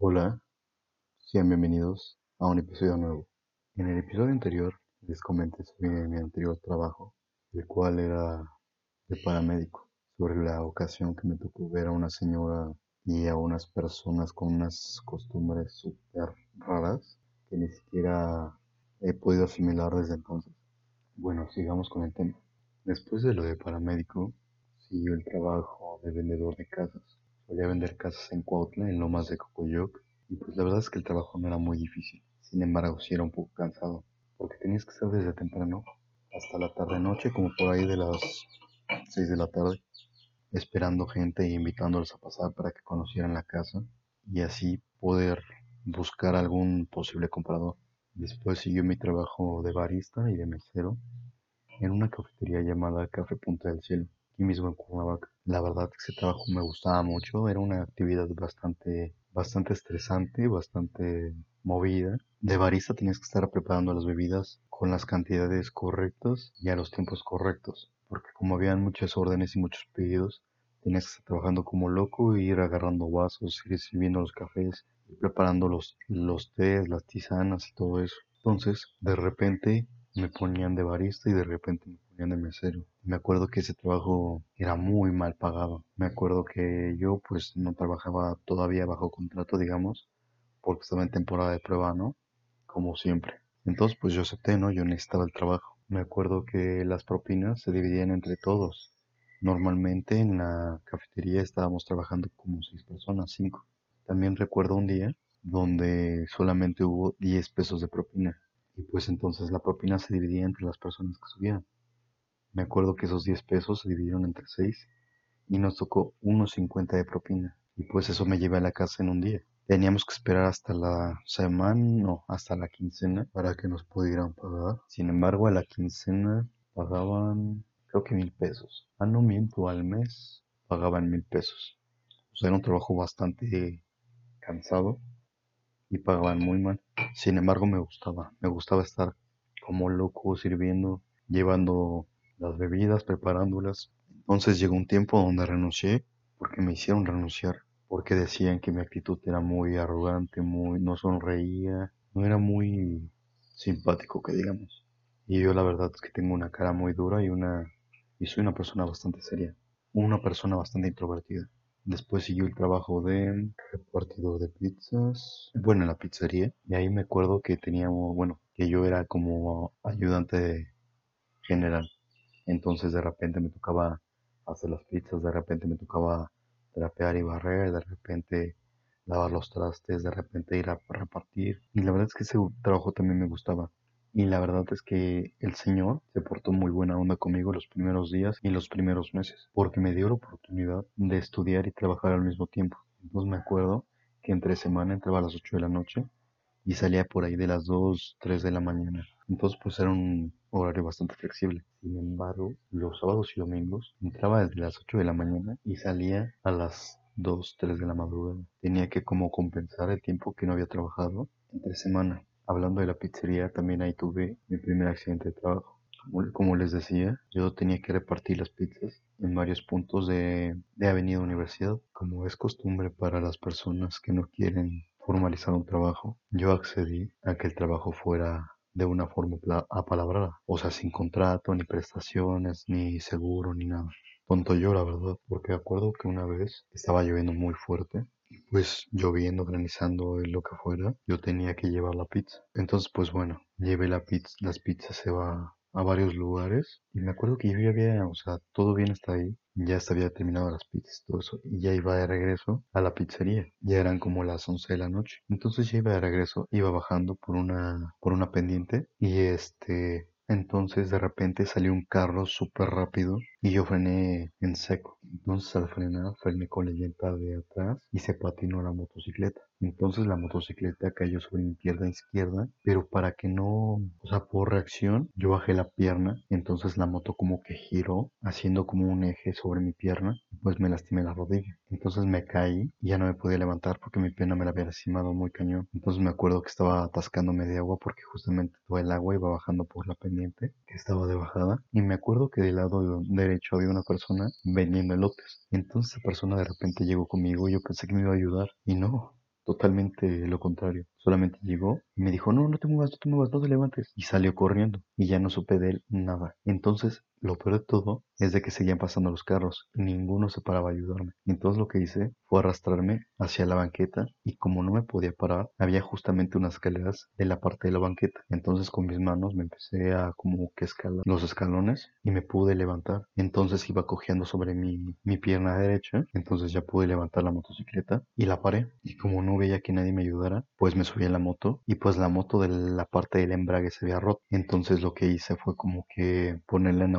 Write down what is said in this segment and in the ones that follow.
Hola, sean bienvenidos a un episodio nuevo. En el episodio anterior les comenté sobre mi anterior trabajo, el cual era de paramédico, sobre la ocasión que me tocó ver a una señora y a unas personas con unas costumbres súper raras que ni siquiera he podido asimilar desde entonces. Bueno, sigamos con el tema. Después de lo de paramédico, siguió el trabajo de vendedor de casas. Solía vender casas en Cuautla, en Lomas de Cocoyoc, y pues la verdad es que el trabajo no era muy difícil. Sin embargo, sí era un poco cansado, porque tenías que estar desde temprano hasta la tarde-noche, como por ahí de las 6 de la tarde, esperando gente e invitándolos a pasar para que conocieran la casa y así poder buscar algún posible comprador. Después siguió mi trabajo de barista y de mesero en una cafetería llamada Café Punta del Cielo, aquí mismo en Cuernavaca. La verdad ese trabajo me gustaba mucho, era una actividad bastante, bastante estresante, bastante movida. De barista tenías que estar preparando las bebidas con las cantidades correctas y a los tiempos correctos, porque como habían muchas órdenes y muchos pedidos, tenías que estar trabajando como loco e ir agarrando vasos, ir sirviendo los cafés, preparando los, los tés, las tisanas y todo eso. Entonces, de repente me ponían de barista y de repente me ponían de mesero. Me acuerdo que ese trabajo era muy mal pagado. Me acuerdo que yo pues no trabajaba todavía bajo contrato, digamos, porque estaba en temporada de prueba, ¿no? Como siempre. Entonces pues yo acepté, ¿no? Yo necesitaba el trabajo. Me acuerdo que las propinas se dividían entre todos. Normalmente en la cafetería estábamos trabajando como seis personas, cinco. También recuerdo un día donde solamente hubo 10 pesos de propina y pues entonces la propina se dividía entre las personas que subían. Me acuerdo que esos 10 pesos se dividieron entre 6 y nos tocó unos 50 de propina. Y pues eso me llevé a la casa en un día. Teníamos que esperar hasta la semana, no, hasta la quincena para que nos pudieran pagar. Sin embargo, a la quincena pagaban, creo que mil pesos. Ah, no miento, al mes pagaban mil pesos. O sea, era un trabajo bastante cansado y pagaban muy mal. Sin embargo, me gustaba, me gustaba estar como loco sirviendo, llevando las bebidas, preparándolas. Entonces llegó un tiempo donde renuncié porque me hicieron renunciar, porque decían que mi actitud era muy arrogante, muy no sonreía, no era muy simpático que digamos. Y yo la verdad es que tengo una cara muy dura y una y soy una persona bastante seria, una persona bastante introvertida. Después siguió el trabajo de repartidor de pizzas, bueno, en la pizzería. Y ahí me acuerdo que teníamos, bueno, que yo era como ayudante general. Entonces de repente me tocaba hacer las pizzas, de repente me tocaba trapear y barrer, de repente lavar los trastes, de repente ir a repartir. Y la verdad es que ese trabajo también me gustaba. Y la verdad es que el Señor se portó muy buena onda conmigo los primeros días y los primeros meses, porque me dio la oportunidad de estudiar y trabajar al mismo tiempo. Entonces me acuerdo que entre semana entraba a las 8 de la noche y salía por ahí de las 2, 3 de la mañana. Entonces pues era un horario bastante flexible. Sin embargo, los sábados y domingos entraba desde las 8 de la mañana y salía a las 2, 3 de la madrugada. Tenía que como compensar el tiempo que no había trabajado entre semana. Hablando de la pizzería, también ahí tuve mi primer accidente de trabajo. Como, les decía, yo tenía que repartir las pizzas en varios puntos de, de Avenida Universidad. Como es costumbre para las personas que no quieren formalizar un trabajo, yo accedí a que el trabajo fuera de una forma apalabrada, o sea, sin contrato, ni prestaciones, ni seguro, ni nada. Tonto yo, la verdad, porque acuerdo que una vez estaba lloviendo muy fuerte pues lloviendo, granizando lo que fuera, yo tenía que llevar la pizza. Entonces, pues bueno, llevé la pizza, las pizzas se va a varios lugares y me acuerdo que yo ya había, o sea, todo bien hasta ahí, ya se había terminado las pizzas, todo eso, y ya iba de regreso a la pizzería, ya eran como las 11 de la noche, entonces ya iba de regreso, iba bajando por una, por una pendiente y este, entonces de repente salió un carro súper rápido y yo frené en seco. Entonces al frenar frené con la llanta de atrás y se patinó la motocicleta. Entonces la motocicleta cayó sobre mi pierna izquierda, pero para que no, o sea, por reacción, yo bajé la pierna, entonces la moto como que giró, haciendo como un eje sobre mi pierna, pues me lastimé la rodilla. Entonces me caí y ya no me podía levantar porque mi pierna me la había lastimado muy cañón. Entonces me acuerdo que estaba atascándome de agua porque justamente todo el agua iba bajando por la pendiente que estaba de bajada. Y me acuerdo que del lado derecho había una persona vendiendo elotes. Entonces esa persona de repente llegó conmigo y yo pensé que me iba a ayudar y no, totalmente lo contrario. Solamente llegó y me dijo, no, no te muevas, no te muevas, no te levantes. Y salió corriendo y ya no supe de él nada. Entonces, lo peor de todo es de que seguían pasando los carros y ninguno se paraba a ayudarme. Entonces lo que hice fue arrastrarme hacia la banqueta y como no me podía parar, había justamente unas escaleras en la parte de la banqueta. Entonces con mis manos me empecé a como que escalar los escalones y me pude levantar. Entonces iba cogiendo sobre mi, mi pierna derecha. Entonces ya pude levantar la motocicleta y la paré. Y como no veía que nadie me ayudara, pues me subí a la moto y pues la moto de la parte del embrague se había roto. Entonces lo que hice fue como que ponerla en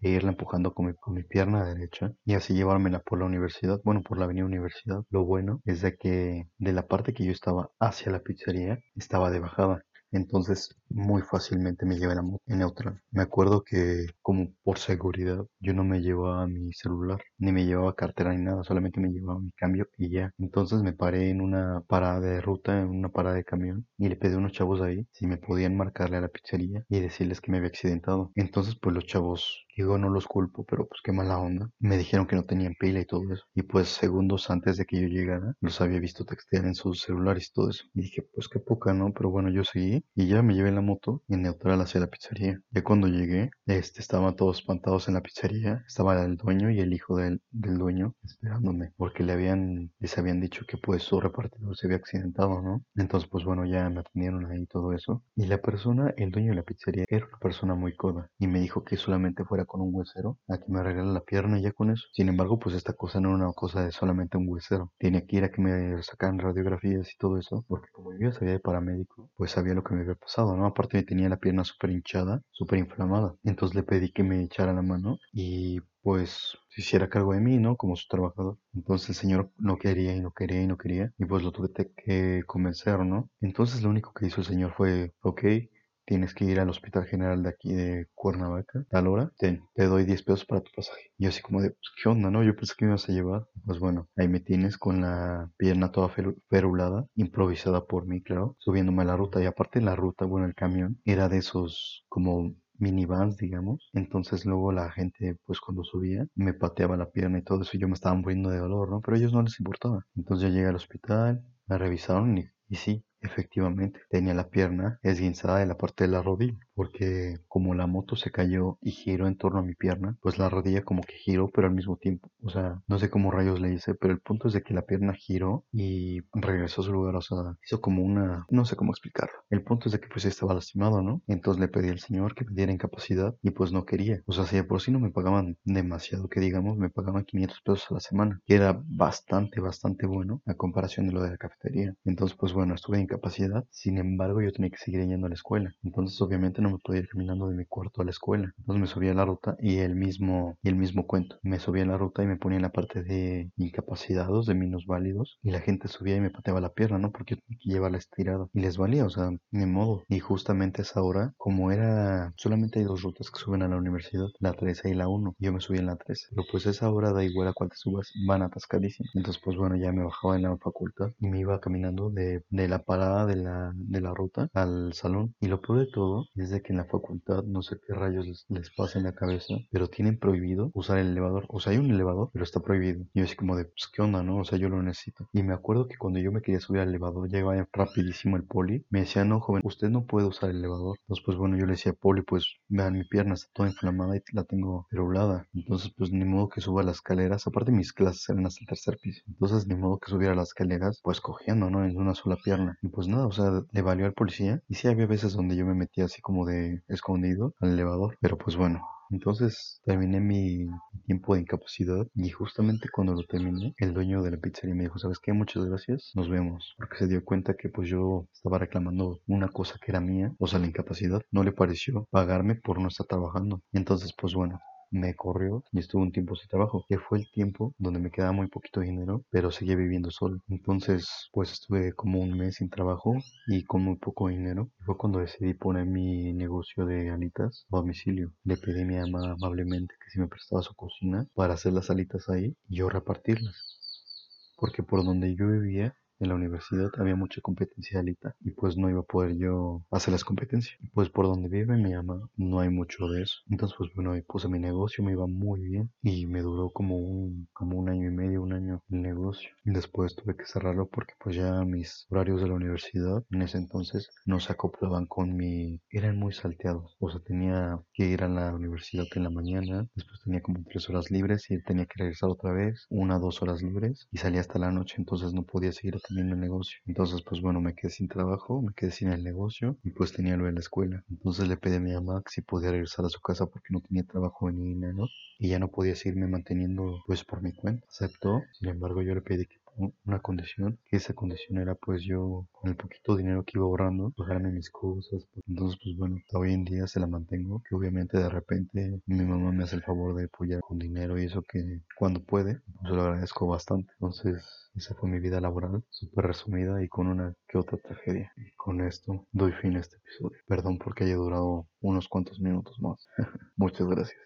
e irla empujando con mi, con mi pierna derecha y así llevármela por la universidad, bueno, por la avenida universidad. Lo bueno es de que de la parte que yo estaba hacia la pizzería estaba de bajada entonces muy fácilmente me llevé la moto en neutral. Me acuerdo que como por seguridad yo no me llevaba mi celular, ni me llevaba cartera ni nada, solamente me llevaba mi cambio y ya. Entonces me paré en una parada de ruta, en una parada de camión y le pedí a unos chavos ahí si me podían marcarle a la pizzería y decirles que me había accidentado. Entonces pues los chavos Digo, no los culpo, pero pues qué mala onda. Me dijeron que no tenían pila y todo eso. Y pues segundos antes de que yo llegara, los había visto textear en sus celulares y todo eso. Y dije, pues qué poca, ¿no? Pero bueno, yo seguí y ya me llevé la moto en neutral hacia la pizzería. Ya cuando llegué, este, estaban todos espantados en la pizzería. Estaba el dueño y el hijo del, del dueño esperándome. Porque le habían, les habían dicho que pues su repartidor se había accidentado, ¿no? Entonces pues bueno, ya me atendieron ahí todo eso. Y la persona, el dueño de la pizzería, era una persona muy coda. Y me dijo que solamente fuera con un huesero a que me arregle la pierna y ya con eso. Sin embargo, pues esta cosa no era una cosa de solamente un huesero. Tiene que ir a que me sacan radiografías y todo eso, porque como yo sabía de paramédico, pues sabía lo que me había pasado, ¿no? Aparte me tenía la pierna súper hinchada, súper inflamada. Entonces le pedí que me echara la mano y pues se hiciera cargo de mí, ¿no? Como su trabajador. Entonces el señor no quería y no quería y no quería y pues lo tuve que convencer, ¿no? Entonces lo único que hizo el señor fue, ok, tienes que ir al hospital general de aquí de Cuernavaca, tal hora, te doy 10 pesos para tu pasaje. Y yo así como de, pues, ¿qué onda, no? Yo pensé que me ibas a llevar. Pues bueno, ahí me tienes con la pierna toda ferulada, improvisada por mí, claro, subiéndome a la ruta. Y aparte la ruta, bueno, el camión era de esos como minivans, digamos. Entonces luego la gente, pues cuando subía, me pateaba la pierna y todo eso. Y yo me estaba muriendo de dolor, ¿no? Pero a ellos no les importaba. Entonces ya llegué al hospital, me revisaron y, y sí, Efectivamente, tenía la pierna esguinzada de la parte de la rodilla, porque como la moto se cayó y giró en torno a mi pierna, pues la rodilla como que giró, pero al mismo tiempo, o sea, no sé cómo rayos le hice, pero el punto es de que la pierna giró y regresó a su lugar, o sea, hizo como una, no sé cómo explicarlo. El punto es de que pues estaba lastimado, ¿no? Entonces le pedí al señor que me diera incapacidad y pues no quería. O sea, si de por sí no me pagaban demasiado, que digamos, me pagaban 500 pesos a la semana, que era bastante, bastante bueno a comparación de lo de la cafetería. Entonces, pues bueno, estuve en capacidad, sin embargo yo tenía que seguir yendo a la escuela. Entonces obviamente no me podía ir caminando de mi cuarto a la escuela. Entonces me subía a la ruta y el mismo, y el mismo cuento. Me subía a la ruta y me ponía en la parte de incapacitados, de válidos y la gente subía y me pateaba la pierna, ¿no? Porque que llevarla estirada. Y les valía, o sea, ni modo. Y justamente a esa hora, como era, solamente hay dos rutas que suben a la universidad, la 13 y la 1. Yo me subí en la 13. Pero pues esa hora da igual a cuál te subas, van atascadísimo. Entonces pues bueno, ya me bajaba en la facultad y me iba caminando de, de la parada de la, de la ruta al salón. Y lo peor de todo es de que en la facultad, no sé qué rayos les, les pasa en la cabeza, pero tienen prohibido usar el elevador. O sea, hay un elevador, pero está prohibido. Y yo así como de, pues, ¿qué onda, no? O sea, yo lo necesito. Y me acuerdo que cuando yo me quería subir al elevador, llegaba rapidísimo el poli. Me decía, no, joven, usted no puede usar el elevador. Entonces, pues bueno, yo le decía, poli, pues vean, mi pierna está toda inflamada y la tengo perulada. Entonces, pues ni modo que suba las escaleras. Aparte, mis clases eran hasta el tercer piso. Entonces, ni modo que subiera las escaleras, pues cogiendo, ¿no? En una sola pierna. Y pues nada, o sea, le valió al policía. Y sí había veces donde yo me metía así como de escondido al elevador, pero pues bueno. Entonces terminé mi tiempo de incapacidad y justamente cuando lo terminé, el dueño de la pizzería me dijo, ¿sabes qué? Muchas gracias, nos vemos. Porque se dio cuenta que pues yo estaba reclamando una cosa que era mía, o sea, la incapacidad. No le pareció pagarme por no estar trabajando. Entonces pues bueno, me corrió y estuve un tiempo sin trabajo, que fue el tiempo donde me quedaba muy poquito dinero, pero seguía viviendo solo. Entonces, pues estuve como un mes sin trabajo y con muy poco dinero. fue cuando decidí poner mi negocio de alitas a domicilio. Le pedí a mi mamá amablemente que si me prestaba su cocina para hacer las alitas ahí y yo repartirlas. Porque por donde yo vivía en la universidad había mucha competencia alita y pues no iba a poder yo hacer las competencias. Pues por donde vive mi mamá no hay mucho de eso. Entonces pues bueno, ahí puse mi negocio, me iba muy bien y me duró como un, como un año y medio, un año el negocio. Después tuve que cerrarlo porque pues ya mis horarios de la universidad en ese entonces no se acoplaban con mi... eran muy salteados. O sea, tenía que ir a la universidad en la mañana, después tenía como tres horas libres y tenía que regresar otra vez, una, dos horas libres y salía hasta la noche, entonces no podía seguir el negocio. Entonces pues bueno, me quedé sin trabajo, me quedé sin el negocio y pues tenía lo de la escuela. Entonces le pedí a mi mamá si podía regresar a su casa porque no tenía trabajo ni nada, ¿no? Y ya no podía seguirme manteniendo pues por mi cuenta. Aceptó, sin embargo yo le pedí que una condición, que esa condición era pues yo con el poquito dinero que iba ahorrando, pagarme mis cosas. Entonces pues bueno, hoy en día se la mantengo, que obviamente de repente mi mamá me hace el favor de apoyar con dinero y eso que cuando puede, pues lo agradezco bastante. Entonces esa fue mi vida laboral, súper resumida y con una que otra tragedia. Y con esto doy fin a este episodio. Perdón porque haya durado unos cuantos minutos más. Muchas gracias.